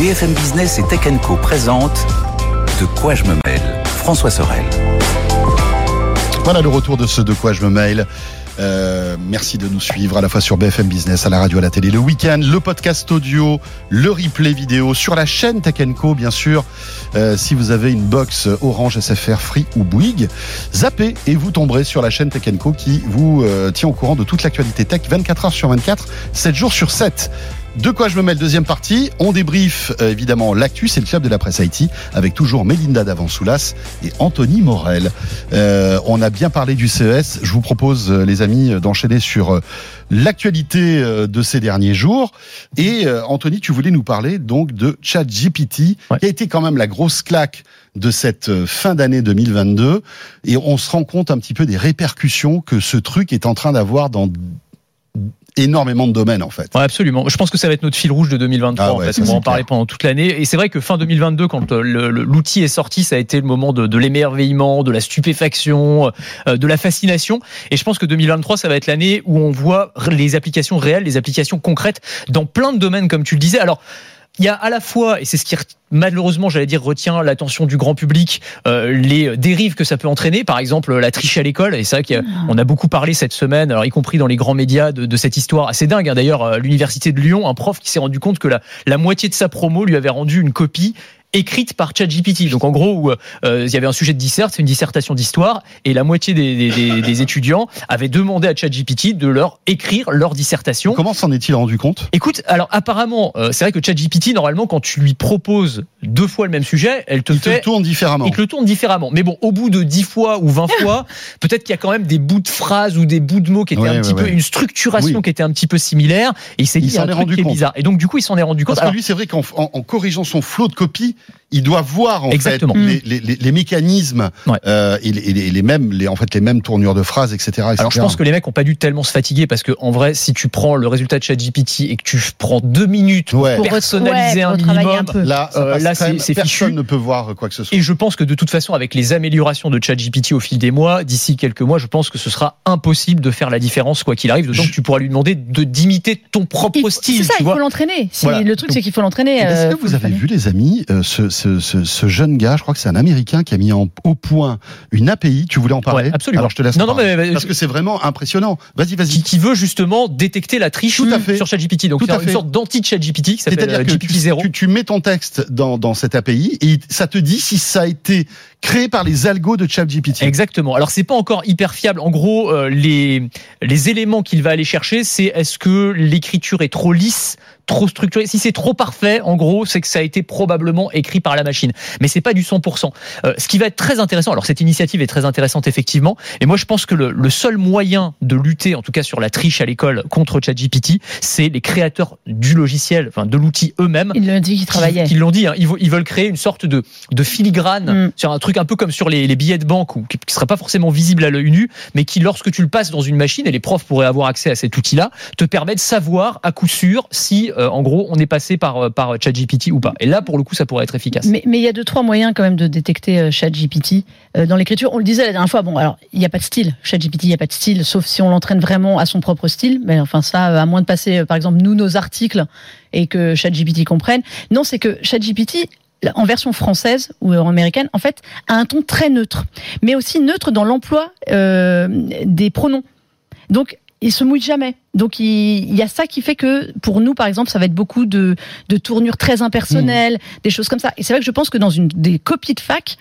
BFM Business et Tech Co présente De quoi je me mêle François Sorel. Voilà le retour de ce De quoi je me mêle. Euh, merci de nous suivre à la fois sur BFM Business, à la radio, à la télé, le week-end, le podcast audio, le replay vidéo sur la chaîne Tech Co, bien sûr. Euh, si vous avez une box Orange SFR Free ou Bouygues, zappez et vous tomberez sur la chaîne Tech Co qui vous euh, tient au courant de toute l'actualité tech 24 heures sur 24, 7 jours sur 7. De quoi je me mets le deuxième partie On débrief euh, évidemment l'actu, c'est le club de la presse Haïti avec toujours Mélinda Davansoulas et Anthony Morel. Euh, on a bien parlé du CES. Je vous propose, euh, les amis, d'enchaîner sur euh, l'actualité euh, de ces derniers jours. Et euh, Anthony, tu voulais nous parler donc de ChatGPT, Ouais. qui a été quand même la grosse claque de cette fin d'année 2022. Et on se rend compte un petit peu des répercussions que ce truc est en train d'avoir dans énormément de domaines en fait. Ouais, absolument. Je pense que ça va être notre fil rouge de 2023. Ah en ouais, fait. ça, On va en parler clair. pendant toute l'année. Et c'est vrai que fin 2022, quand euh, l'outil est sorti, ça a été le moment de, de l'émerveillement, de la stupéfaction, euh, de la fascination. Et je pense que 2023, ça va être l'année où on voit les applications réelles, les applications concrètes dans plein de domaines, comme tu le disais. Alors, il y a à la fois, et c'est ce qui malheureusement, j'allais dire, retient l'attention du grand public, euh, les dérives que ça peut entraîner. Par exemple, la triche à l'école. Et c'est vrai qu'on a beaucoup parlé cette semaine, alors y compris dans les grands médias, de, cette histoire assez dingue. hein. D'ailleurs, à l'université de Lyon, un prof qui s'est rendu compte que la, la moitié de sa promo lui avait rendu une copie écrite par ChatGPT. Donc en gros, où, euh, il y avait un sujet de dissert, c'est une dissertation d'histoire, et la moitié des, des- des- des étudiants avaient demandé à ChatGPT de leur écrire leur dissertation. Comment s'en est-il rendu compte? Écoute, alors apparemment, euh, c'est vrai que ChatGPT, normalement, quand tu lui proposes deux fois le même sujet, elle te Il te fait le tourne différemment. il te le tourne différemment. Mais bon, au bout de 10 fois ou 20 fois, peut-être qu'il y a quand même des bouts de phrases ou des bouts de mots qui étaient Ouais, un ouais, petit peu, une structuration Oui. qui était un petit peu similaire. Et il s'est dit, il y a un est truc rendu qui est bizarre. Et donc, du coup, il s'en est rendu compte. Parce Alors, que lui, c'est vrai qu'en en, en corrigeant son flot de copies, il doit voir en Exactement. fait les, les- les- les mécanismes Ouais. euh, et, les, et les- les mêmes, les, en fait les mêmes tournures de phrases, etc. etc. Alors je pense que les mecs ont pas dû tellement se fatiguer parce que en vrai, si tu prends le résultat de ChatGPT et que tu prends deux minutes Ouais. pour personnaliser ouais, un pour minimum, un peu. là, euh, là, c'est- personne ne peut voir quoi que ce soit. Et je pense que de toute façon, avec les améliorations de ChatGPT au fil des mois, d'ici quelques mois, je pense que ce sera impossible de faire la différence quoi qu'il arrive. D'autant Je- que tu pourras lui demander de d'imiter ton propre Il style. C'est ça, tu il vois. faut l'entraîner. Voilà. Le truc, c'est qu'il faut l'entraîner. Est-ce euh, que vous avez vu, les amis, ce, ce, ce, ce jeune gars, je crois que c'est un Américain qui a mis en, au point une API. Tu voulais en parler Ouais, absolument. Alors je te laisse. Non, non, mais- mais- parce que c'est vraiment impressionnant. Vas-y, vas-y. qui, qui veut justement détecter la triche Tout à fait. sur ChatGPT. Donc c'est une fait. sorte d'anti-ChatGPT qui s'appelle C'est-à-dire euh, que tu, GPT-0. tu, tu mets ton texte dans, dans cette API et ça te dit si ça a été créé par les algos de ChatGPT. Exactement. Alors c'est pas encore hyper fiable. En gros, euh, les les éléments qu'il va aller chercher, c'est est-ce que l'écriture est trop lisse, trop structurée. Si c'est trop parfait, en gros, c'est que ça a été probablement écrit par la machine. Mais c'est pas du 100%. Euh, ce qui va être très intéressant. Alors cette initiative est très intéressante effectivement. Et moi je pense que le, le seul moyen de lutter, en tout cas sur la triche à l'école contre ChatGPT, c'est les créateurs du logiciel, enfin de l'outil eux-mêmes Il le dit qu'il travaillait. qui, qui l'ont dit, hein, ils, veulent, ils veulent créer une sorte de, de filigrane Mm. sur un truc un peu comme sur les, les billets de banque, ou qui ne sera pas forcément visible à l'œil nu, mais qui, lorsque tu le passes dans une machine, et les profs pourraient avoir accès à cet outil-là, te permet de savoir à coup sûr si, euh, en gros, on est passé par, euh, par ChatGPT ou pas. Et là, pour le coup, ça pourrait être efficace. Mais il y a deux trois moyens quand même de détecter euh, ChatGPT dans l'écriture. On le disait la dernière fois. Bon, alors il n'y a pas de style. ChatGPT, il n'y a pas de style, sauf si on l'entraîne vraiment à son propre style. Mais enfin ça, à moins de passer, par exemple, nous nos articles et que ChatGPT comprenne. Non, c'est que ChatGPT en version française ou américaine, en fait, a un ton très neutre, mais aussi neutre dans l'emploi des pronoms. Donc, il se mouille jamais. Donc, il, y a ça qui fait que, pour nous, par exemple, ça va être beaucoup de, de tournures très impersonnelles, des choses comme ça. Et c'est vrai que je pense que dans une des copies de fac,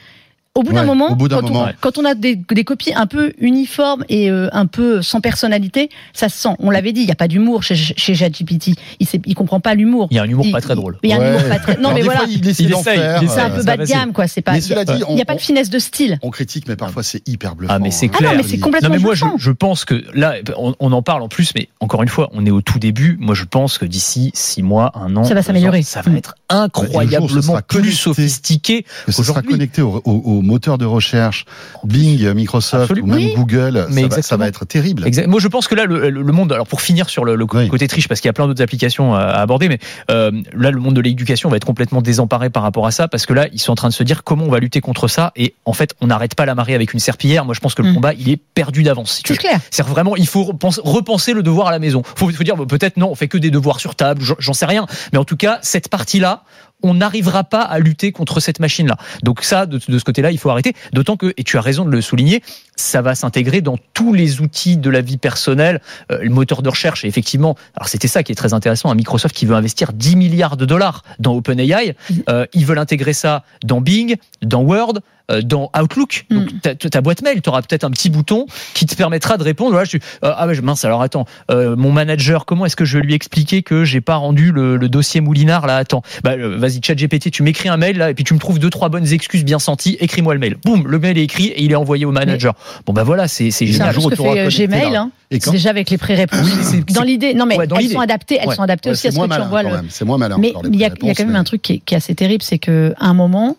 au bout d'un Ouais, moment, bout quand, moment. On, quand on a des, des copies un peu uniformes et euh, un peu sans personnalité, ça se sent. On l'avait dit, il n'y a pas d'humour chez, chez ChatGPT. Il ne comprend pas l'humour. Il y a un humour Il- pas très drôle. Il y a un Ouais. humour pas très. Non, Alors, mais voilà. fois, il essaie Il C'est un peu ça bas de gamme, quoi. C'est pas. Mais cela dit, Il n'y a pas de finesse de style. On critique, mais parfois c'est hyper bluffant. Ah mais c'est. Ah clair. non, mais c'est complètement Non mais moi je, pense que là on, on en parle en plus mais encore une fois on est au tout début moi je pense que d'ici six mois un an Ça va s'améliorer. ça va Mm. être Jour incroyablement sera plus connecté, sophistiqué que ce sera connecté au, au- au moteur de recherche Bing, Microsoft Absolument. ou même Oui. Google, Mais ça va, ça exactement. va être terrible. Exact. Moi, je pense que là, le, le monde. Alors, pour finir sur le, le Oui. côté triche, parce qu'il y a plein d'autres applications à, à aborder, mais euh, là, le monde de l'éducation va être complètement désemparé par rapport à ça, parce que là, ils sont en train de se dire comment on va lutter contre ça, et en fait, on n'arrête pas la marée avec une serpillière. Moi, je pense que le Mm. combat, il est perdu d'avance. C'est clair. C'est vraiment, il faut repenser, le devoir à la maison. Faut, faut dire, bah, peut-être non, on fait que des devoirs sur table, j'en- j'en sais rien. Mais en tout cas, cette partie-là, on n'arrivera pas à lutter contre cette machine-là. Donc ça, de, ce côté-là, il faut arrêter. D'autant que, et tu as raison de le souligner, ça va s'intégrer dans tous les outils de la vie personnelle, euh, le moteur de recherche. Et effectivement, alors c'était ça qui est très intéressant, un Microsoft qui veut investir 10 milliards de dollars dans OpenAI. Euh, ils veulent intégrer ça dans Bing, dans Word, dans Outlook. Donc mm. ta, boîte mail, tu auras peut-être un petit bouton qui te permettra de répondre. Voilà, je suis, euh, ah ouais, mince. Alors attends, euh, mon manager, comment est-ce que je vais lui expliquer que j'ai pas rendu le, dossier Moulinard là? Attends, bah, vas-y, chat GPT, tu m'écris un mail là et puis tu me trouves deux trois bonnes excuses bien senties. Écris-moi le mail. Boum, le mail est écrit et il est envoyé au manager. bon bah voilà, c'est c'est génial. C'est fait Gmail. Hein. C'est déjà avec les pré-réponses. dans l'idée, non mais elles sont adaptées, elles sont adaptées aussi à ce que tu envoies. C'est moins malin. Mais il y a quand même un truc qui est assez terrible, c'est que à un moment,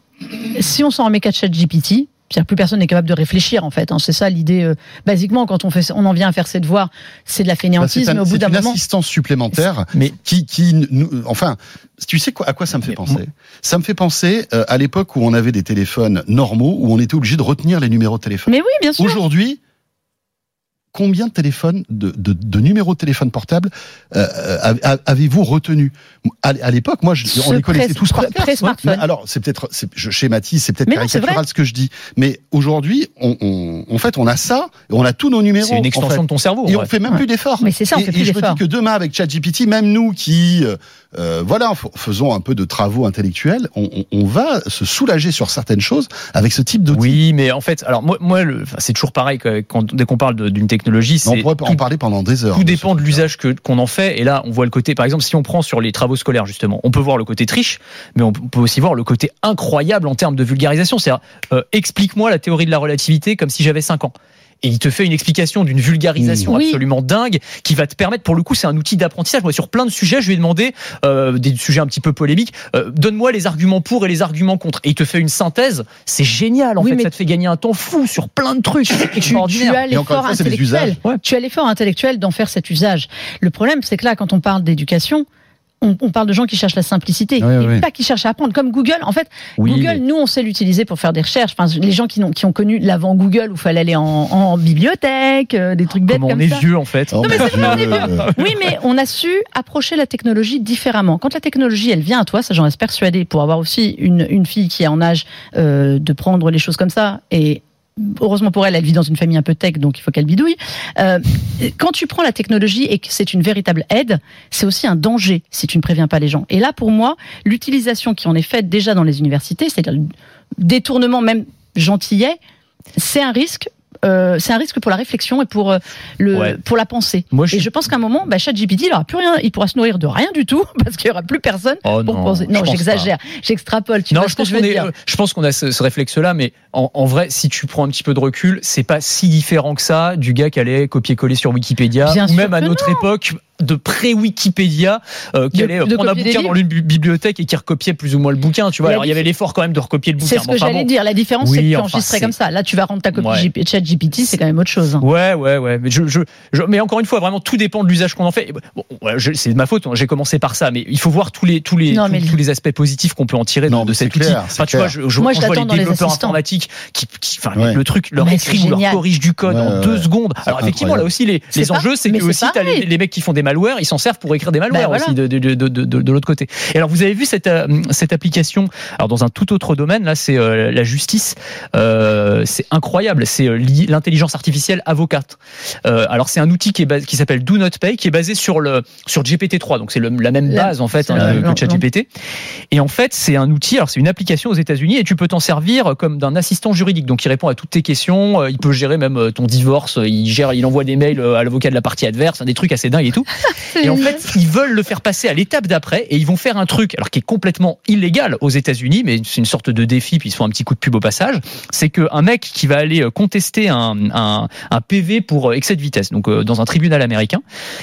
si on s'en remet qu'à chat GPT, plus personne n'est capable de réfléchir en fait. Hein. C'est ça l'idée. Euh, basiquement, quand on fait, on en vient à faire ses devoirs, c'est de la fainéantise. Bah, au bout d'un moment, c'est une assistance supplémentaire, mais qui, qui, enfin, tu sais quoi, à quoi ça me fait penser Ça me fait penser euh, à l'époque où on avait des téléphones normaux, où on était obligé de retenir les numéros de téléphone. Mais oui, bien sûr. Aujourd'hui, combien de téléphones, de, de, de numéros de téléphone portable euh, euh avez-vous retenu À, l'époque, moi, je, on les connaissait tous par cœur. Alors, c'est peut-être, je schématise, c'est peut-être caricatural ce que je dis, mais aujourd'hui, on, on, en fait, on a ça, on a tous nos numéros. C'est une extension de ton cerveau. Et on fait même plus d'efforts. Mais c'est ça, on fait et, et je me dis que demain, avec ChatGPT, même nous qui euh, euh, voilà, faisons un peu de travaux intellectuels. On, on, on, va se soulager sur certaines choses avec ce type d'outils. Oui, mais en fait, alors moi, moi c'est toujours pareil quand, dès qu'on parle d'une technologie. On pourrait en parler pendant des heures. Tout dépend de l'usage que qu'on en fait. Et là, on voit le côté, par exemple, si on prend sur les travaux scolaires justement, on peut voir le côté triche, mais on peut aussi voir le côté incroyable en termes de vulgarisation. C'est euh, explique-moi la théorie de la relativité comme si j'avais 5 ans et il te fait une explication d'une vulgarisation absolument dingue qui va te permettre, pour le coup, c'est un outil d'apprentissage. Moi, sur plein de sujets, je lui ai demandé euh, des sujets un petit peu polémiques. Euh, donne-moi les arguments pour et les arguments contre. Et il te fait une synthèse. C'est génial. En fait, ça te fait gagner un temps fou sur plein de trucs. Tu, tu, as l'effort intellectuel. Tu as l'effort intellectuel d'en faire cet usage. Le problème, c'est que là, quand on parle d'éducation, on, parle de gens qui cherchent la simplicité, et pas qui cherchent à apprendre. Comme Google, en fait, Google, nous, on sait l'utiliser pour faire des recherches. Enfin, les gens qui ont, qui ont connu l'avant Google où il fallait aller en, bibliothèque, euh, des trucs bêtes comme, on est vieux, en fait. non, mais Oui, mais on a su approcher la technologie différemment. Quand la technologie, elle vient à toi, ça j'en reste persuadé, pour avoir aussi une, une fille qui est en âge euh, de prendre les choses comme ça et heureusement pour elle, elle vit dans une famille un peu tech, donc il faut qu'elle bidouille. Euh, quand tu prends la technologie et que c'est une véritable aide, c'est aussi un danger si tu ne préviens pas les gens. Et là, pour moi, l'utilisation qui en est faite déjà dans les universités, c'est-à-dire détournement même gentillet, c'est un risque euh, c'est un risque pour la réflexion et pour euh, le pour la pensée. Et je pense qu'à un moment, bah, ChatGPT, il aura plus rien, il pourra se nourrir de rien du tout parce qu'il y aura plus personne oh pour non, penser. Non, j'exagère, j'extrapole. Tu non, vois je ce que je veux dire. Je pense qu'on a ce, ce réflexe-là, mais en, en, vrai, si tu prends un petit peu de recul, c'est pas si différent que ça du gars qui allait copier-coller sur Wikipédia ou même à notre époque de pré-Wikipédia euh, qui allait prendre un bouquin dans une bibliothèque et qui recopiait plus ou moins le bouquin. Tu vois, alors il y avait l'effort quand même de recopier le bouquin. C'est ce que j'allais dire. La différence, c'est que tu enregistrais comme ça. Là, tu vas rendre ta copie ouais. chat GPT, c'est quand même autre chose. Hein. Ouais, ouais, ouais. Mais, je, je, mais encore une fois, vraiment, tout dépend de l'usage qu'on en fait. Bon, c'est de ma faute. Hein. J'ai commencé par ça, mais il faut voir tous les tous les tous, les aspects positifs qu'on peut en tirer de, cet outil. Enfin, tu vois, je, je Moi, je vois les développeurs informatiques qui, enfin, le truc leur écrit ou leur corrige du code en deux secondes. Alors effectivement, là aussi, les les enjeux, c'est que aussi, les mecs qui font des malwares, ils s'en servent pour écrire des malwares bah, aussi de, de, de, de l'autre côté. Et alors vous avez vu cette, euh, cette application, alors dans un tout autre domaine, là c'est euh, la justice, euh, c'est incroyable, c'est euh, l'intelligence artificielle avocate. Euh, alors c'est un outil qui, est qui s'appelle Do Not Pay, qui est basé sur, le, sur GPT-3, donc c'est la même base en fait hein, que ChatGPT. Et en fait c'est un outil, alors c'est une application aux États-Unis et tu peux t'en servir comme d'un assistant juridique, donc il répond à toutes tes questions, il peut gérer même ton divorce, il gère, il envoie des mails à l'avocat de la partie adverse, des trucs assez dingues et tout. Et en fait ils veulent le faire passer à l'étape d'après et ils vont faire un truc, alors qui est complètement illégal aux États-Unis, mais c'est une sorte de défi, puis ils font un petit coup de pub au passage. C'est qu'un mec qui va aller euh, contester un, un, un PV pour euh, excès de vitesse, donc euh, dans un tribunal américain,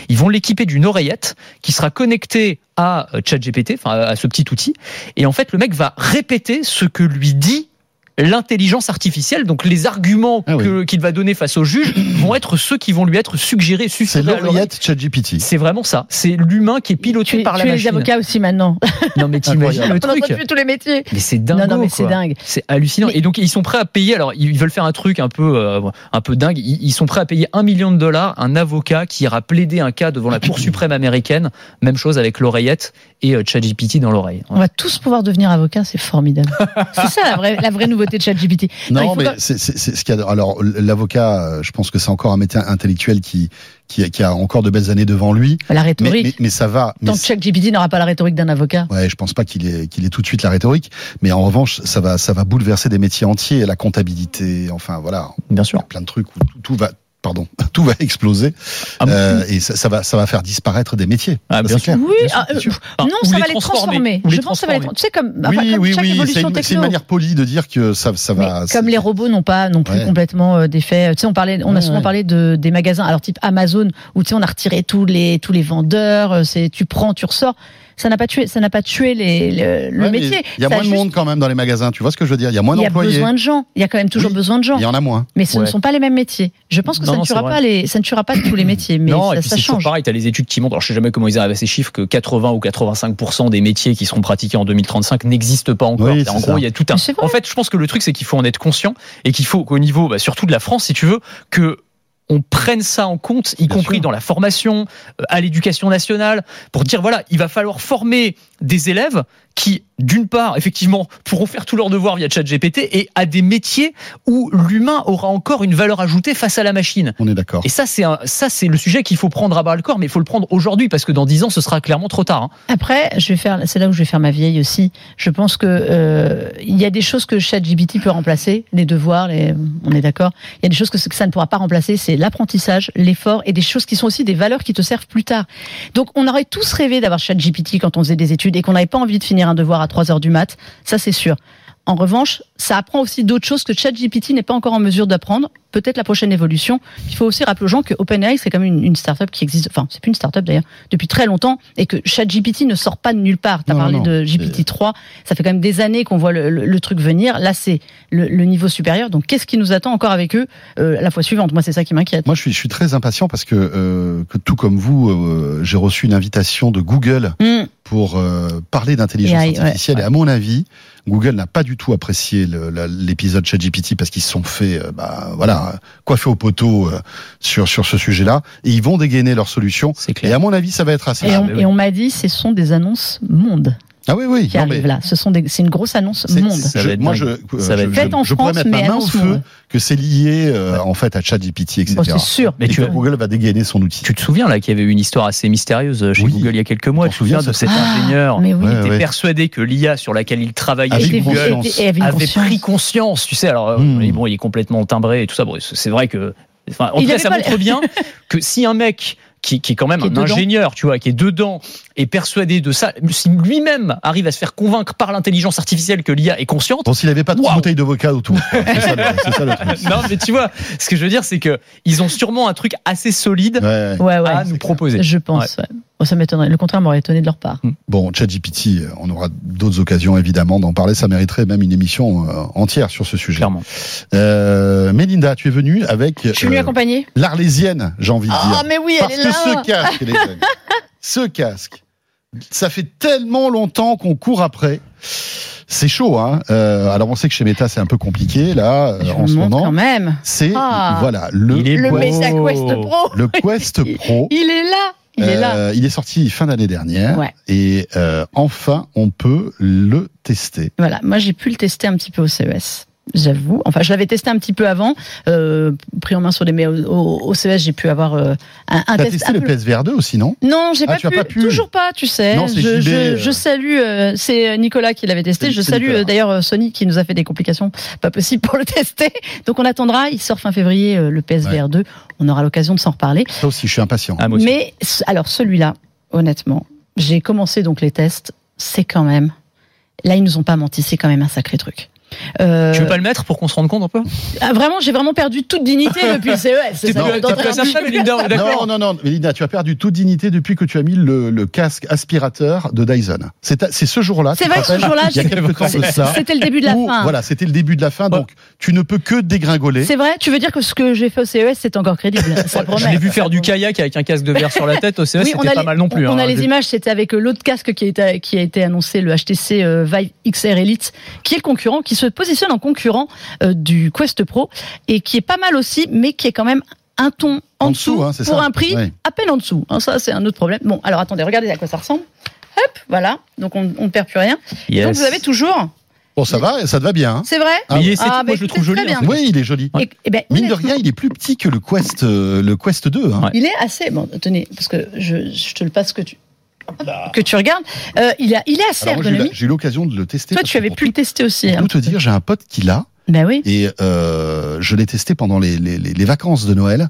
ils vont l'équiper d'une oreillette qui sera connectée à ChatGPT, enfin à ce petit outil, et en fait le mec va répéter ce que lui dit l'intelligence artificielle, donc les arguments Ah oui. qu'il va donner face au juge vont être ceux qui vont lui être suggérés, C'est à l'oreille. l'oreillette ChatGPT. C'est vraiment ça. C'est l'humain qui est piloté Tu, par la tu es les machine. avocats aussi maintenant. Non mais t'imagines le On truc. tuer tous les métiers. Mais c'est dingue. Non, non, mais c'est dingue. C'est hallucinant. Mais- Et donc ils sont prêts à payer. Alors ils veulent faire un truc un peu, euh, un peu dingue. Ils, ils sont prêts à payer un million de dollars un avocat qui ira plaider un cas devant la Cour suprême américaine. Même chose avec l'oreillette et euh, ChatGPT dans l'oreille. On va tous pouvoir devenir avocats, c'est formidable. c'est ça la vraie, la vraie nouveauté de ChatGPT. Non, mais c'est c'est- c'est ce qu'il y a. Alors, l'avocat, euh, je pense que c'est encore un métier intellectuel qui, qui, qui a encore de belles années devant lui. La Mais, rhétorique. mais, mais ça va. Mais Tant que ChatGPT n'aura pas la rhétorique d'un avocat. Ouais, je pense pas qu'il ait, qu'il ait tout de suite la rhétorique, mais en revanche, ça va, ça va bouleverser des métiers entiers, la comptabilité, enfin voilà, Bien il y sûr. a plein de trucs où tout, tout va, pardon, tout va exploser Ah euh, et ça, ça va, ça va faire disparaître des métiers. Ah, bien clair. Oui, Bien sûr, bien sûr. Enfin, non, ça va les transformer. Je pense que ça va les transformer. Tu sais, comme, enfin, oui, comme oui, chaque oui, c'est évolution une, c'est une techno. manière polie de dire que ça, ça Mais va. comme les robots n'ont pas non plus Ouais. complètement euh, d'effet. Tu sais, on parlait, on a souvent ouais. parlé de des magasins, alors type Amazon, où tu sais, on a retiré tous les tous les vendeurs. euh, C'est tu prends, tu ressors. Ça n'a pas tué, ça n'a pas tué les, le, le Ouais, métier. Il y a Ça moins de juste- monde quand même dans les magasins. Tu vois ce que je veux dire Il y a moins Il y a d'employés. besoin de gens. Il y a quand même toujours Oui. besoin de gens. Il y en a moins. Mais ce ne sont pas les mêmes métiers. Je pense que Non, ça, ne tuera pas les, ça ne tuera pas tous les métiers, mais non, et ça, puis ça c'est toujours change. pareil, tu as les études qui montrent, alors je sais jamais comment ils arrivent à ces chiffres, que 80 ou 85% des métiers qui seront pratiqués en 2035 n'existent pas encore. Oui, en gros, il y a tout un. En fait, je pense que le truc, c'est qu'il faut en être conscient et qu'il faut qu'au niveau, bah, surtout de la France, si tu veux, que on prenne ça en compte, y Bien compris sûr. dans la formation, euh, à l'éducation nationale, pour dire voilà, il va falloir former des élèves qui, d'une part, effectivement, pourront faire tous leurs devoirs via ChatGPT et à des métiers où l'humain aura encore une valeur ajoutée face à la machine. On est d'accord. Et ça, c'est un- ça, c'est le sujet qu'il faut prendre à bras le corps, mais il faut le prendre aujourd'hui parce que dans 10 ans, ce sera clairement trop tard. hein. Après, je vais faire, c'est là où je vais faire ma vieille aussi. Je pense que euh, il y a des choses que ChatGPT peut remplacer, les devoirs, les, on est d'accord. Il y a des choses que, que ça ne pourra pas remplacer, c'est l'apprentissage, l'effort et des choses qui sont aussi des valeurs qui te servent plus tard. Donc, on aurait tous rêvé d'avoir ChatGPT quand on faisait des études et qu'on n'avait pas envie de finir un devoir à 3 heures du mat. Ça, c'est sûr. En revanche, ça apprend aussi d'autres choses que ChatGPT n'est pas encore en mesure d'apprendre. Peut-être la prochaine évolution. Il faut aussi rappeler aux gens que OpenAI, c'est quand même une, une start-up qui existe, enfin, c'est plus une start-up d'ailleurs, depuis très longtemps, et que ChatGPT ne sort pas de nulle part. Tu as Non, parlé non, de c'est- GPT-3, ça fait quand même des années qu'on voit le, le- le truc venir. Là, c'est le, le niveau supérieur. Donc, qu'est-ce qui nous attend encore avec eux euh, la fois suivante? Moi, c'est ça qui m'inquiète. Moi, je suis, je suis très impatient parce que, euh, que tout comme vous, euh, j'ai reçu une invitation de Google Hum, pour euh, parler d'intelligence ouais. artificielle. Et à mon avis, Google n'a pas du tout apprécié l'épisode ChatGPT parce qu'ils se sont fait, euh, bah, voilà, coiffer au poteau euh, sur sur ce sujet-là. Et ils vont dégainer leur solution. C'est Et à mon avis, ça va être assez. Et, on, oui. on m'a dit, ce sont des annonces monde Ah oui, oui. qui non, arrivent mais là. Ce sont des, c'est une grosse annonce monde. Ça je- moi, je, Ça va je, être je- Faites en je pourrais France, mettre ma mais main au feu monde. que c'est lié euh, en fait à ChatGPT, etc. Bon, c'est sûr. Mais Et tu que Google va dégainer son outil. Tu te souviens là qu'il y avait eu une histoire assez mystérieuse chez Oui. Google il y a quelques mois. Tu te souviens de ça cet Ah, ingénieur oui. qui était ouais. persuadé que l'IA sur laquelle il travaillait Avec Était- Google avait avait pris conscience. Tu sais, alors euh, Hmm. bon, il est complètement timbré et tout ça. Bon, c'est vrai que, enfin, en Il tout cas, avait ça pas- montre bien que si un mec qui, qui est quand même Qui est un dedans. ingénieur, tu vois, qui est dedans, est persuadé de ça, si lui-même arrive à se faire convaincre par l'intelligence artificielle que l'IA est consciente. Bon, s'il avait pas de Waouh. bouteilles de vodka autour. c'est ça, le- c'est ça le truc. Non, mais tu vois, ce que je veux dire, c'est que ils ont sûrement un truc assez solide Ouais. Ouais, ouais. à nous proposer. Je pense. Bon, ça m'étonnerait. Le contraire m'aurait étonné de leur part. Bon, ChatGPT, euh, on aura d'autres occasions évidemment d'en parler. Ça mériterait même une émission euh, entière sur ce sujet. Clairement. Euh, Mélinda, tu es venue avec Je suis venue euh, accompagner. l'Arlésienne, j'ai envie de Ah, dire. mais oui, Parce elle est que là. ce casque, les amis, ce casque, ça fait tellement longtemps qu'on court après. C'est chaud, hein. Euh, alors on sait que chez Meta c'est un peu compliqué là euh, Je en ce moment. quand même. C'est Ah. voilà le Le. Meta Quest Pro. le Quest Pro. Il est là. Il est là. Euh, il est sorti fin d'année dernière Ouais. et euh, enfin on peut le tester. Voilà. Moi, j'ai pu le tester un petit peu au CES. J'avoue. Enfin, je l'avais testé un petit peu avant, euh, pris en main sur des. Mais au, au- au CES, j'ai pu avoir euh, un, un T'as test. testé un le peu- PSVR 2 aussi, non? Non, j'ai Ah, pas, as pu, pas pu. Toujours pas, tu sais. Non, c'est je, JB, je, euh. je salue. euh, c'est Nicolas qui l'avait testé. Je salue euh, d'ailleurs Sony qui nous a fait des complications pas possible pour le tester. Donc on attendra. Il sort fin février euh, le PSVR 2. On aura l'occasion de s'en reparler. Ça aussi, je suis impatient. Ah. Mais alors celui-là, honnêtement, j'ai commencé donc les tests. C'est quand même. Là, ils nous ont pas menti. C'est quand même un sacré truc. Euh, Tu veux pas le mettre pour qu'on se rende compte un peu? Ah, vraiment, j'ai vraiment perdu toute dignité depuis le CES. T'es est d'accord Non, non, non, Melinda, tu as perdu toute dignité depuis que tu as mis le, le casque aspirateur de Dyson. C'est ce jour-là. C'est vrai que ce jour-là, il y a j'ai- quelques temps de ça. C'était le début de la où, fin. Voilà, c'était le début de la fin, donc tu ne peux que dégringoler. C'est vrai, tu veux dire que ce que j'ai fait au CES, c'est encore crédible. Ça promet. Je l'ai vu faire du kayak avec un casque de verre sur la tête au CES, Oui, on c'était a pas les- mal non plus. On hein. a les J'ai- images, c'était avec l'autre casque qui a, été, qui a été annoncé, le HTC euh, Vive XR Elite, qui est le concurrent, qui se positionne en concurrent euh, du Quest Pro et qui est pas mal aussi, mais qui est quand même un ton en, En dessous, hein, pour ça. un prix Ouais. à peine en dessous. Hein, ça, c'est un autre problème. Bon, alors attendez, regardez à quoi ça ressemble. Hop, voilà. Donc on ne perd plus rien. Yes. Donc vous avez toujours. Bon, ça va, ça te va bien. hein C'est vrai Mais il est Ah, moi je le trouve joli. en fait. Oui, il est joli. Et- eh ben, Mine de rien, il est plus petit que le Quest, euh, le Quest 2. Hein. Il est assez. Bon, tenez, parce que je, je te le passe que tu que tu regardes. Euh, il, a, il est assez Alors moi, j'ai eu la- ergonomique. j'ai eu l'occasion de le tester. Toi, tu avais pu le tester aussi. Pour hein. te dire, j'ai un pote qui l'a Ben oui. et euh, je l'ai testé pendant les, les, les- les vacances de Noël.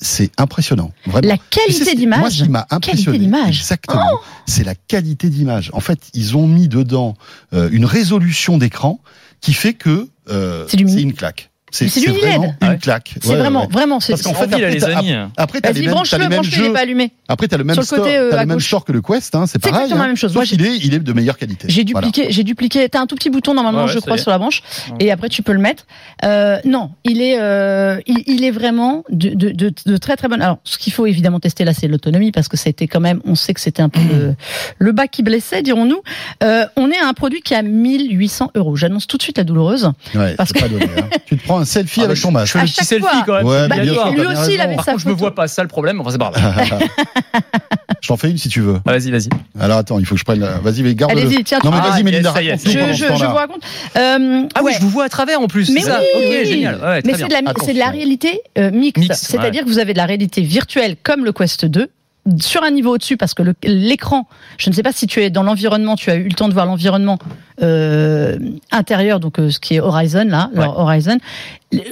C'est impressionnant, vraiment. La Tu sais, qualité c'est- Moi, d'image. ce qui m'a impressionné, d'image. Oh exactement, c'est la qualité d'image. En fait, ils ont mis dedans euh, une résolution d'écran qui fait que euh, C'est une claque. C'est vraiment LED. une Ouais. claque. C'est Ouais, vraiment, ouais. vraiment. Parce qu'en fait, Tranquille, après, les t'as-. Après, t'as les Vas-y, mêmes, les il jeux. est pas allumé. Après, t'as le même Sur le store, côté, euh, t'as à le même store que le Quest, hein, c'est pareil. exactement la hein. même chose. Moi, qu'il est, il est de meilleure qualité. J'ai Voilà. dupliqué, j'ai dupliqué. T'as un tout petit bouton normalement, Ouais, je ça crois, sur la branche, et après tu peux le mettre. Euh, non, il est, euh, il, il est vraiment de, de, de, de très très bonne. Alors, ce qu'il faut évidemment tester là, c'est l'autonomie parce que c'était quand même, on sait que c'était un peu le, le bas qui blessait, dirons-nous. On est à un produit qui a 1800 euros. J'annonce tout de suite la douloureuse. Ouais, Parce c'est pas donné. hein. Tu te prends un selfie Ah, avec bah, ton je- masque. Je fais le petit selfie fois. quand même. Ouais, Bah, bien lui, aussi, il avait Par sa contre, je me photo. vois pas, ça le problème. Enfin, c'est pas grave. Je t'en fais une si tu veux. Ah, Vas-y, vas-y. Alors attends, il faut que je prenne. la- Vas-y, mais garde-le. Allez-y, tiens. Non mais Ah, vas-y, Mélinda, ça y est, raconte-nous je, vous raconte. Euh, Ah ouais. oui, je vous vois à travers en plus. Mais oui, génial. Mais c'est de, la, réalité euh, mixte. C'est-à-dire que vous avez de la réalité virtuelle comme le Quest 2 sur un niveau au-dessus parce que l'écran, je ne sais pas si tu es dans l'environnement, tu as eu le temps de voir l'environnement euh, intérieur, donc euh, ce qui est Horizon là, Ouais. leur Horizon.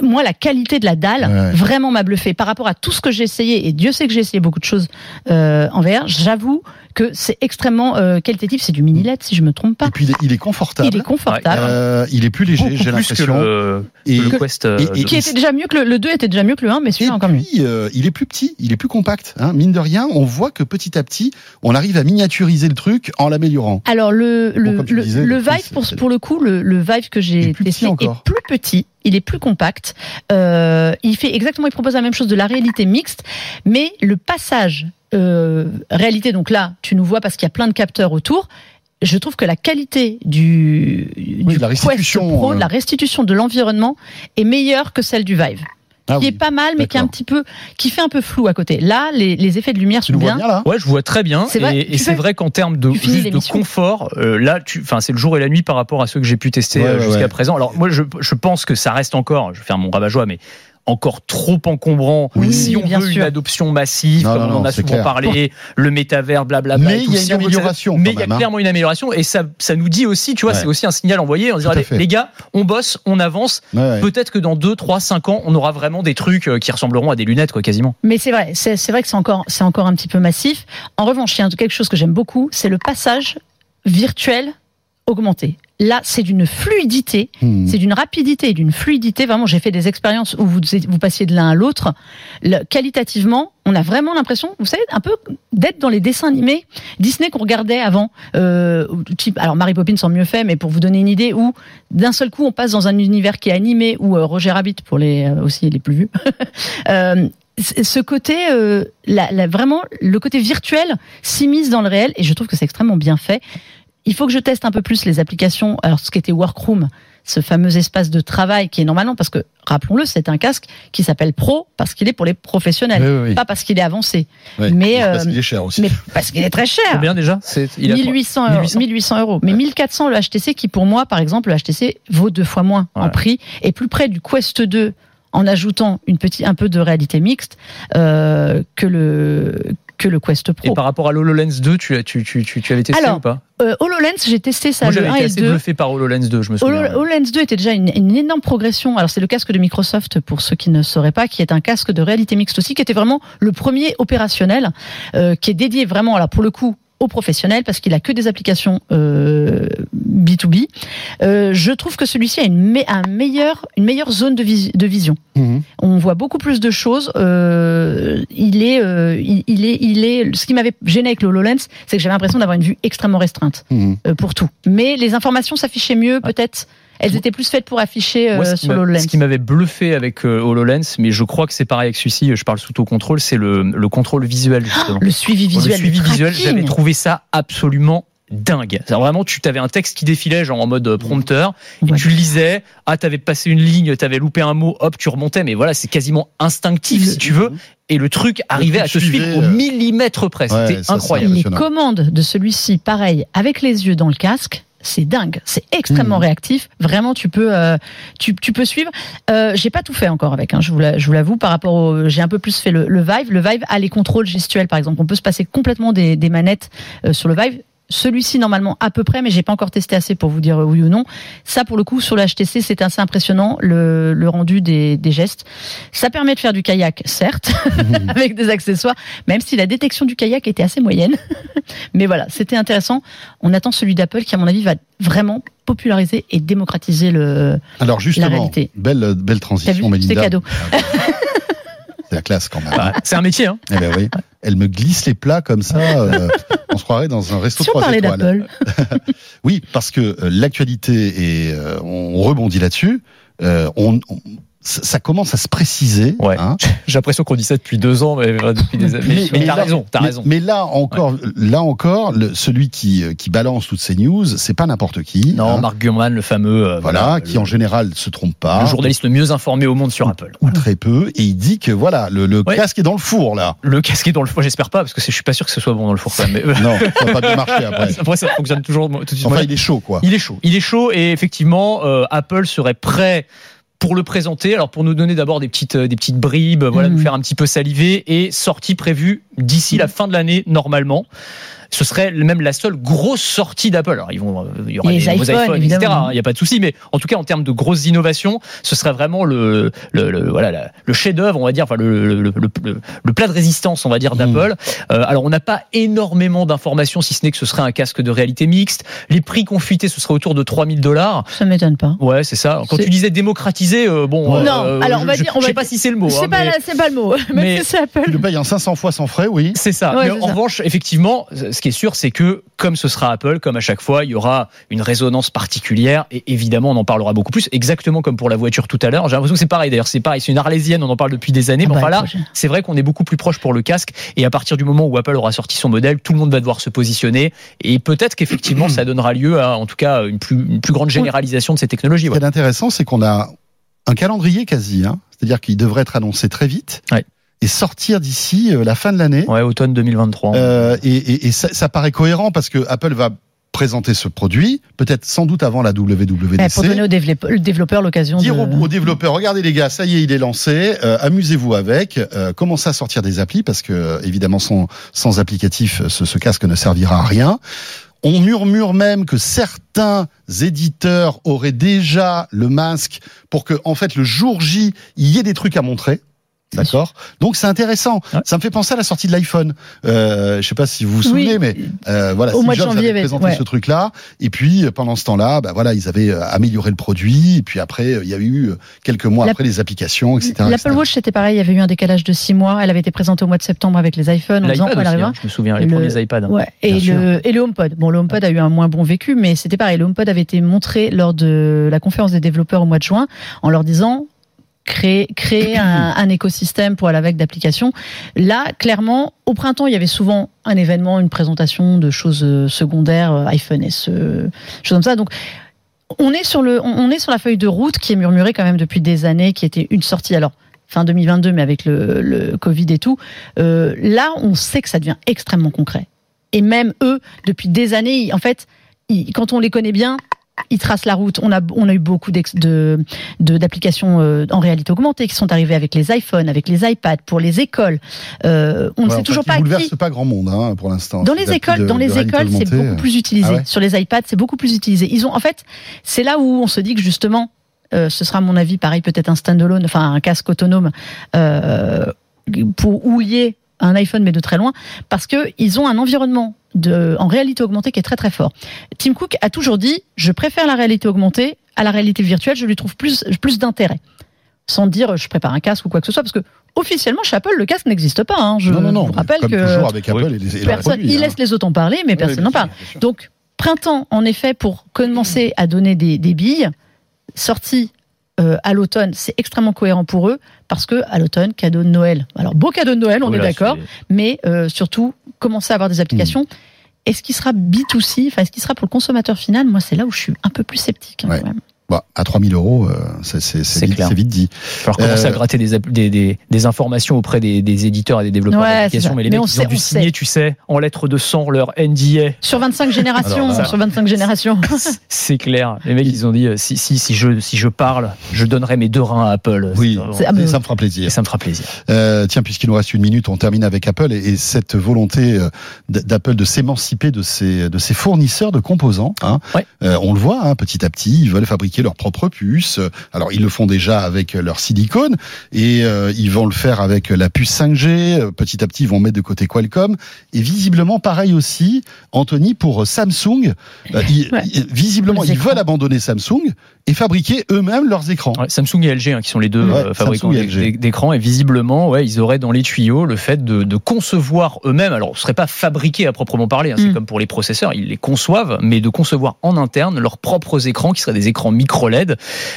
Moi, la qualité de la dalle Ouais. vraiment m'a bluffé par rapport à tout ce que j'ai essayé et Dieu sait que j'ai essayé beaucoup de choses euh, en VR. J'avoue que c'est extrêmement euh, qualitatif. C'est du mini LED si je me trompe pas. Et puis il est, confortable. Il est confortable. Euh, il est plus léger, j'ai l'impression. le, Et, que le Quest. et- et- de- Qui était déjà mieux que le, le 2 était déjà mieux que le 1, mais celui-là encore mieux. euh, il est plus petit, il est plus compact. Hein. Mine de rien, on voit que petit à petit, on arrive à miniaturiser le truc en l'améliorant. Alors le tu le, disais, le le prix, Vive pour le coup le, le Vive que j'ai testé est plus petit, il est plus compact. Euh, il fait exactement, il propose la même chose de la réalité mixte, mais le passage euh, réalité donc là tu nous vois parce qu'il y a plein de capteurs autour. Je trouve que la qualité du, du de la Quest restitution, Pro, euh. de la restitution de l'environnement est meilleure que celle du Vive, Ah qui oui. est pas mal, mais qui est un petit peu, qui fait un peu flou à côté. Là, les, les effets de lumière Tu sont bien. bien là? Ouais, je vois très bien. C'est vrai, et c'est vrai qu'en termes de juste de confort, euh, là, enfin, c'est le jour et la nuit par rapport à ceux que j'ai pu tester Ouais, euh, ouais, jusqu'à ouais. présent. Alors moi, je, je pense que ça reste encore. Je vais faire mon rabat-joie, mais encore trop encombrant. Oui, si on bien veut sûr. une adoption massive, Non, comme non, on en a souvent clair. parlé, le métavers, blablabla. Mais il y a si une amélioration, Mais il y a hein. clairement une amélioration et ça, ça nous dit aussi, tu vois, Ouais. c'est aussi un signal envoyé. Dirait, à les, gars, on bosse, on avance. Ouais, ouais. Peut-être que dans 2, 3, 5 ans, on aura vraiment des trucs euh, qui ressembleront à des lunettes, quoi, quasiment. Mais c'est vrai, c'est c'est vrai que c'est encore, c'est encore un petit peu massif. En revanche, il y a quelque chose que j'aime beaucoup, c'est le passage virtuel augmenté. Là, c'est d'une fluidité, Hmm. c'est d'une rapidité et d'une fluidité. Vraiment, j'ai fait des expériences où vous, vous passiez de l'un à l'autre. Qualitativement, on a vraiment l'impression, vous savez, un peu d'être dans les dessins animés Disney qu'on regardait avant. Euh, type, alors Mary Poppins en mieux fait, mais pour vous donner une idée, où d'un seul coup on passe dans un univers qui est animé, ou euh, Roger Rabbit pour les euh, aussi les plus vus. Ce côté, la, la- vraiment, le côté virtuel s'immisce dans le réel et je trouve que c'est extrêmement bien fait. Il faut que je teste un peu plus les applications. Alors, ce qui était Workroom, ce fameux espace de travail qui est normalement, parce que, rappelons-le, c'est un casque qui s'appelle Pro parce qu'il est pour les professionnels, Oui, oui, oui. pas parce qu'il est avancé, Ouais. mais, Parce euh, qu'il est cher aussi. mais parce qu'il est très cher. Combien déjà C'est il a quoi 1800 euros, 1800. 1800 euros. Mais 1400 le HTC qui pour moi, par exemple, le HTC vaut deux fois moins en prix et plus près du Quest 2 en ajoutant une petite, un peu de réalité mixte euh, que le que le Quest Et Pro. par rapport à l'HoloLens 2, tu, tu, tu, tu, tu avais testé Alors, ou pas? Euh, HoloLens, j'ai testé ça Moi, le j'avais 1 été et assez le 2. bluffé par HoloLens 2, je me souviens. Holo- HoloLens 2 était déjà une, une énorme progression. Alors c'est le casque de Microsoft pour ceux qui ne sauraient pas, qui est un casque de réalité mixte aussi, qui était vraiment le premier opérationnel, euh, qui est dédié vraiment, alors pour le coup, aux professionnels parce qu'il a que des applications euh, B2B. Euh, je trouve que celui-ci a une, me- un meilleur, une meilleure zone de, vis- de vision. Mhm. On voit beaucoup plus de choses. Euh, il est, euh, il, il est, il est. Ce qui m'avait gêné avec le HoloLens, c'est que j'avais l'impression d'avoir une vue extrêmement restreinte Mhm. euh, pour tout. Mais les informations s'affichaient mieux, peut-être. Elles étaient plus faites pour afficher euh, Moi, ce qui sur HoloLens. Ce qui m'avait bluffé avec euh, HoloLens, mais je crois que c'est pareil avec celui-ci, je parle sous contrôle, c'est le, le contrôle visuel justement. Le suivi visuel. le suivi le visuel, j'avais trouvé ça absolument dingue. Vraiment, tu avais un texte qui défilait genre en mode euh, prompteur, et Ouais. tu lisais, ah t'avais passé une ligne, t'avais loupé un mot, hop tu remontais, mais voilà c'est quasiment instinctif si tu veux, et le truc arrivait à truc te suivre au millimètre près, Ouais, c'était incroyable. Les commandes de celui-ci, pareil, avec les yeux dans le casque. C'est dingue, c'est extrêmement Mhm. réactif. Vraiment, tu peux, euh, tu, tu peux suivre. Euh, j'ai pas tout fait encore avec. Hein, je vous la- je vous l'avoue. Par rapport, au, j'ai un peu plus fait le, le Vive. Le Vive a les contrôles gestuels, par exemple. On peut se passer complètement des, des manettes euh, sur le Vive. Celui-ci normalement à peu près, mais j'ai pas encore testé assez pour vous dire oui ou non. Ça pour le coup sur le HTC c'est assez impressionnant le, le rendu des, des gestes. Ça permet de faire du kayak certes avec des accessoires, même si la détection du kayak était assez moyenne. mais voilà c'était intéressant. On attend celui d'Apple qui à mon avis va vraiment populariser et démocratiser le. Alors justement, réalité. belle belle transition, Melinda. C'est cadeau. C'est la classe quand même. Bah, c'est un métier, hein. Eh ben oui. Elle me glisse les plats comme ça. euh, on se croirait dans un resto Si on trois parlait étoiles. d'Apple, Oui, parce que euh, l'actualité et euh, on rebondit là-dessus. euh, on, on- ça commence à se préciser. Ouais. hein. J'ai l'impression qu'on dit ça depuis deux ans, mais depuis des années. Mais, mais t'as là- raison, t'as mais- raison. Mais là encore, là encore, le- celui qui, euh, qui balance toutes ces news, c'est pas n'importe qui. Non, hein. Mark Gurman, le fameux, euh, voilà, qui en général se trompe pas. le journaliste le mieux informé au monde sur Apple. ou très peu, et il dit que voilà, le, le Ouais. casque est dans le four là. Le casque est dans le four, j'espère pas, parce que je suis pas sûr que ce soit bon dans le four quand même. Mais, Non, ça va pas bien marcher après. Après, ça fonctionne toujours tout de suite. Enfin, il est chaud quoi. Il est chaud. Il est chaud et effectivement, euh, Apple serait prêt pour le présenter. Alors pour nous donner d'abord des petites euh, des petites bribes, voilà, Mhm. nous faire un petit peu saliver et sortie prévue d'ici la fin de l'année normalement. Ce serait même la seule grosse sortie d'Apple. Alors ils vont, euh, il y aura des les iPhones, iPhones, etc. évidemment. Il n'y a pas de souci, mais en tout cas en termes de grosses innovations, ce serait vraiment le, le, le- voilà la- le chef-d'œuvre, on va dire, enfin le, le, le, le- le plat de résistance, on va dire, d'Apple. Euh, alors on n'a pas énormément d'informations, si ce n'est que ce serait un casque de réalité mixte. Les prix confités, ce serait autour de 3000 dollars. ça m'étonne pas. Ouais, c'est ça. Quand tu disais démocratiser, euh, bon. Non, euh, alors on va je, dire- on je va sais pas si c'est le mot. c'est hein, pas, mais- le mot. mais- c'est Apple. Tu le payes en 500 fois sans frais, oui. C'est ça. Ouais, mais en ça. revanche, effectivement, ce qui est sûr, c'est que comme ce sera Apple, comme à chaque fois, il y aura une résonance particulière et évidemment, on en parlera beaucoup plus. Exactement comme pour la voiture tout à l'heure. J'ai l'impression que c'est pareil. D'ailleurs, c'est pareil. C'est une arlésienne. On en parle depuis des années. Ah mais bah, enfin là, c'est vrai qu'on est beaucoup plus proche pour le casque. Et à partir du moment où Apple aura sorti son modèle, tout le monde va devoir se positionner. Et peut-être qu'effectivement, ça donnera lieu à, en tout cas, une plus, une plus grande généralisation de ces technologies. Ce qui est intéressant, c'est qu'on a un calendrier quasi, hein. c'est-à-dire qu'il devrait être annoncé très vite Ouais. Et sortir d'ici euh, la fin de l'année. Ouais, automne 2023. Euh, et et- et ça, ça paraît cohérent parce que Apple va présenter ce produit, peut-être sans doute avant la WWDC. Ouais, pour donner aux développeurs, l'occasion de. Dire aux, aux développeurs, regardez les gars, ça y est, il est lancé, euh, amusez-vous avec, euh, commencez à sortir des applis parce que évidemment sans, sans applicatif, ce, ce casque ne servira à rien. On murmure même que certains éditeurs auraient déjà le masque pour que, en fait, le jour J, il y ait des trucs à montrer. D'accord. Donc c'est intéressant. Ouais. Ça me fait penser à la sortie de l'iPhone. Euh, je sais pas si vous vous souvenez, Oui. mais euh, voilà, Au Steve mois de Jobs janvier, avait présenté ouais. ce truc-là. Et puis pendant ce temps-là, bah voilà, ils avaient euh, amélioré le produit. Et puis après, euh, il y a eu euh, quelques mois après les applications, etc. L'Apple. Watch, c'était pareil. Il y avait eu un décalage de six mois. Elle avait été présentée au mois de septembre avec les iPhones L'iPad hein, je me souviens, les Le- premiers iPads. Ouais. Et Bien le, et le HomePod. Bon, le HomePod a eu un moins bon vécu, mais c'était pareil. Le HomePod avait été montré lors de la conférence des développeurs au mois de juin en leur disant créer, un, écosystème pour aller avec d'applications. Là, clairement, au printemps, il y avait souvent un événement, une présentation de choses euh, secondaires, euh, iPhone SE, choses comme ça. Donc, on est sur le, on est sur la feuille de route qui est murmurée quand même depuis des années, qui était une sortie. Alors, fin 2022, mais avec le, Covid et tout. Euh, là, on sait que ça devient extrêmement concret. Et même eux, depuis des années, en fait, quand on les connaît bien, ils tracent la route. On a, on a eu beaucoup d'ex- de de- d'applications euh, en réalité augmentée qui sont arrivées avec les iPhones, avec les iPads, pour les écoles. Euh, on ne sait toujours pas bouleverse qui. pas grand monde hein, pour l'instant. Dans les écoles, de- dans les écoles, c'est beaucoup plus utilisé. Ah ouais Sur les iPads, c'est beaucoup plus utilisé. Ils ont, en fait, c'est là où on se dit que justement, euh, ce sera à mon avis pareil, peut-être un standalone, enfin un casque autonome, euh, pour où il y ait un iPhone, mais de très loin, parce que ils ont un environnement de, en réalité augmentée qui est très très fort. Tim Cook a toujours dit, je préfère la réalité augmentée à la réalité virtuelle, je lui trouve plus, plus d'intérêt. Sans dire, je prépare un casque ou quoi que ce soit, parce que officiellement, chez Apple, le casque n'existe pas. Hein. Je non, non, non. vous rappelle comme que toujours avec Apple et les, et leurs personne, il hein. laisse les autres en parler, mais Oui, personne n'en parle. Donc, printemps, en effet, pour commencer à donner des, des billes, sortie euh, à l'automne, c'est extrêmement cohérent pour eux, parce que à l'automne, cadeau de Noël. Alors, beau cadeau de Noël, on Oui, est d'accord, mais euh, surtout, commencer à avoir des applications. Hmm. Est-ce qu'il sera B2C, enfin, est-ce qu'il sera pour le consommateur final? Moi, c'est là où je suis un peu plus sceptique. hein, Ouais. quand même. Bon, à 3000 euros, euh, c'est vite, vite dit. Alors commencer Euh, à gratter des, app- des, des, des informations auprès des, des éditeurs et des développeurs Ouais, d'applications, mais les Mais mecs on ils sait- ont dû on signer, sait. tu sais, en lettres de sang leur NDA. Sur 25 générations, Alors là- sur 25 générations. C'est clair. Les mecs ils ont dit euh, si si si je si je parle, je donnerai mes deux reins à Apple. Oui, ah, mais- ça me fera Et plaisir. ça me fera plaisir. Euh, tiens, puisqu'il nous reste une minute, on termine avec Apple et, et cette volonté euh, d- d'Apple de s'émanciper de ses, de ses fournisseurs de composants. Hein. Ouais. Euh, on le voit, hein, petit à petit, ils veulent fabriquer leurs propres puces. Alors, ils le font déjà avec leur silicone et euh, ils vont le faire avec la puce 5G. Euh, Petit à petit, ils vont mettre de côté Qualcomm. Et visiblement, pareil aussi, Anthony, pour Samsung, euh, ils- Ouais. ils- visiblement, ils veulent abandonner Samsung et fabriquer eux-mêmes leurs écrans. Ouais, Samsung et LG hein, qui sont les deux Ouais, euh, fabricants Samsung d'écrans et visiblement ouais ils auraient dans les tuyaux le fait de, de concevoir eux-mêmes alors ce serait pas fabriqué à proprement parler hein, c'est Mm. comme pour les processeurs ils les conçoivent mais de concevoir en interne leurs propres écrans qui seraient des écrans micro LED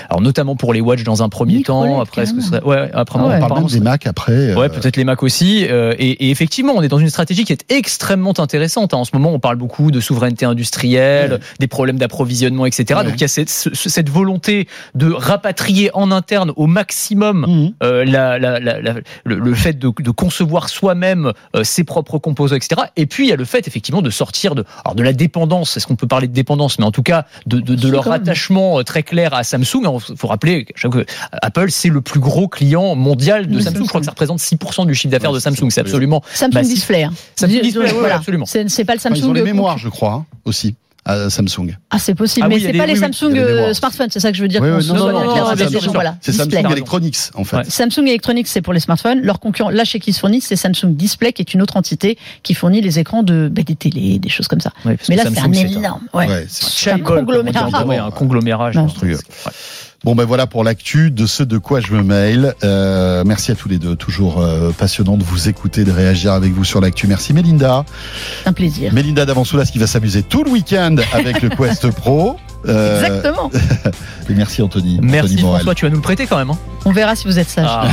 alors notamment pour les watch dans un premier Micro temps LED, après ce que serait ouais après Ah ouais. On parle même des Mac après. euh, Ouais, peut-être les Mac aussi. euh, et, et effectivement, on est dans une stratégie qui est extrêmement intéressante. hein. En ce moment, on parle beaucoup de souveraineté industrielle, Ouais. des problèmes d'approvisionnement, etc. Ouais. Donc il y a cette, ce- cette volonté de rapatrier en interne au maximum Mhm. euh, la, la- la- la- le, le fait de, de concevoir soi-même euh, ses propres composants, etc. Et puis il y a le fait effectivement de sortir de, alors de la dépendance. Est-ce qu'on peut parler de dépendance? Mais en tout cas, de, de, leur attachement euh, très clair à Samsung. Il faut rappeler que Apple c'est le plus gros client mondial de Samsung. Je crois que ça représente 6% du chiffre d'affaires Ouais, de Samsung. C'est absolument Samsung Bah. Display. hein. Samsung Dis- Display, voilà. absolument. C'est pas le Samsung. ils ont les mémoires, je crois, hein, aussi, à Samsung. Ah, c'est possible, Ah mais oui, c'est pas les oui, Samsung euh, smartphones, c'est ça que je veux dire. Oui. C'est. Samsung Electronics, en fait. Ouais. Samsung Electronics, c'est pour les smartphones. Leur concurrent, là chez qui se fournissent, c'est Samsung Display, qui est une autre entité qui fournit les écrans de bah, des télés, des choses comme ça. Mais là, c'est un énorme. C'est- un conglomérat. un conglomérage Ouais. monstrueux. Bon ben voilà pour l'actu de ce de quoi je me mail. Euh, merci à tous les deux, toujours euh, passionnant de vous écouter, de réagir avec vous sur l'actu. Merci Mélinda. Un plaisir. Mélinda d'Avansoulas qui va s'amuser tout le week-end avec le Quest Pro. Euh, Exactement. et merci Anthony. Merci Anthony Morel. François, tu vas nous le prêter quand même. Hein On verra si vous êtes sage. Ah,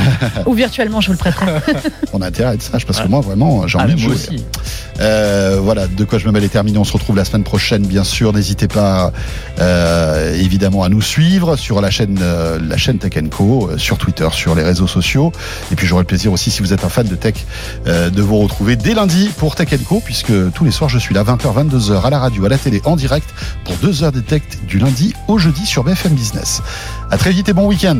Ou virtuellement, je vous le prêterai. On a intérêt à être sage parce que Ouais. moi vraiment j'ai ah, envie de moi jouer. aussi. Euh, voilà, de quoi je me mêle est terminé. On se retrouve la semaine prochaine, bien sûr. N'hésitez pas, euh, évidemment, à nous suivre sur la chaîne, euh, la chaîne Tech Co, euh, sur Twitter, sur les réseaux sociaux. Et puis j'aurai le plaisir aussi, si vous êtes un fan de tech, euh, de vous retrouver dès lundi pour Tech Co, puisque tous les soirs je suis là 20h, 22h à la radio, à la télé, en direct pour deux heures de tech du lundi au jeudi sur BFM Business. À très vite et bon week-end.